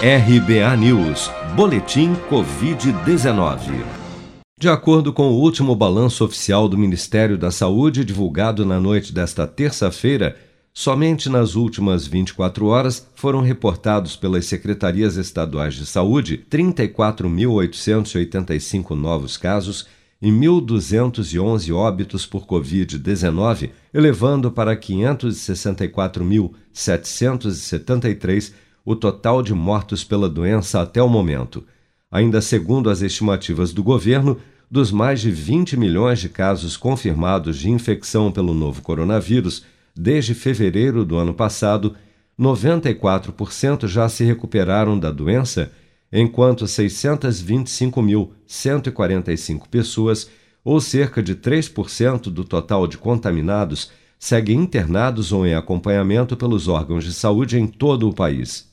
RBA News, Boletim Covid-19. De acordo com o último balanço oficial do Ministério da Saúde, divulgado na noite desta terça-feira, somente nas últimas 24 horas foram reportados pelas secretarias estaduais de saúde 34.885 novos casos e 1.211 óbitos por Covid-19, elevando para 564.773 o total de mortos pela doença até o momento. Ainda segundo as estimativas do governo, dos mais de 20 milhões de casos confirmados de infecção pelo novo coronavírus desde fevereiro do ano passado, 94% já se recuperaram da doença, enquanto 625.145 pessoas, ou cerca de 3% do total de contaminados, seguem internados ou em acompanhamento pelos órgãos de saúde em todo o país.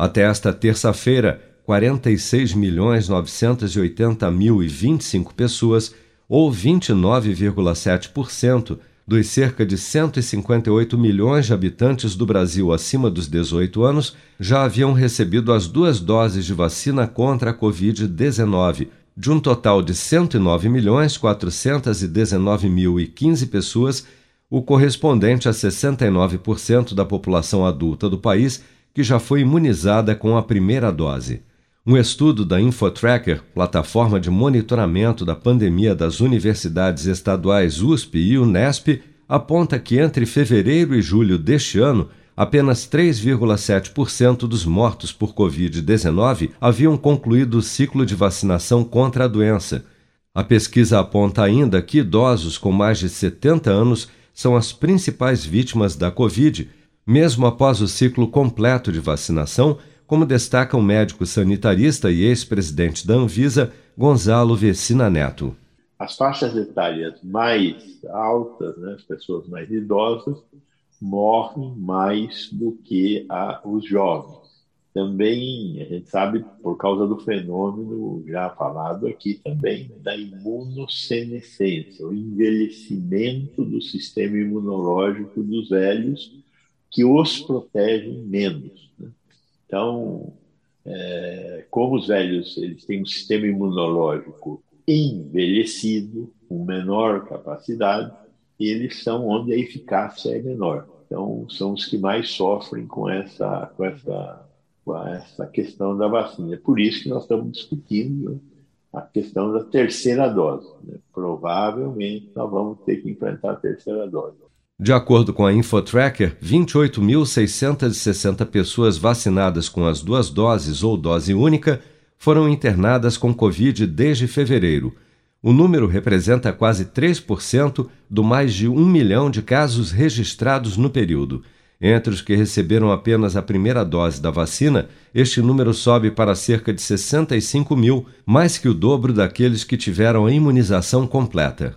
Até esta terça-feira, 46.980.025 pessoas, ou 29,7%, dos cerca de 158 milhões de habitantes do Brasil acima dos 18 anos, já haviam recebido as duas doses de vacina contra a Covid-19, de um total de 109.419.015 pessoas, o correspondente a 69% da população adulta do país que já foi imunizada com a primeira dose. Um estudo da InfoTracker, plataforma de monitoramento da pandemia das universidades estaduais USP e Unesp, aponta que entre fevereiro e julho deste ano, apenas 3,7% dos mortos por Covid-19 haviam concluído o ciclo de vacinação contra a doença. A pesquisa aponta ainda que idosos com mais de 70 anos são as principais vítimas da Covid mesmo após o ciclo completo de vacinação, como destaca o médico sanitarista e ex-presidente da Anvisa, Gonzalo Vecina Neto. As faixas etárias mais altas, né, as pessoas mais idosas, morrem mais do que a, os jovens. Também, a gente sabe, por causa do fenômeno já falado aqui também, da imunossenescência, o envelhecimento do sistema imunológico dos velhos, que os protegem menos. Né? Então, é, como os velhos eles têm um sistema imunológico envelhecido, com menor capacidade, eles são onde a eficácia é menor. Então, são os que mais sofrem com essa, com essa, com essa questão da vacina. É por isso que nós estamos discutindo a questão da terceira dose. Né? Provavelmente nós vamos ter que enfrentar a terceira dose. De acordo com a Infotracker, 28.660 pessoas vacinadas com as duas doses ou dose única foram internadas com Covid desde fevereiro. O número representa quase 3% do mais de um milhão de casos registrados no período. Entre os que receberam apenas a primeira dose da vacina, este número sobe para cerca de 65 mil, mais que o dobro daqueles que tiveram a imunização completa.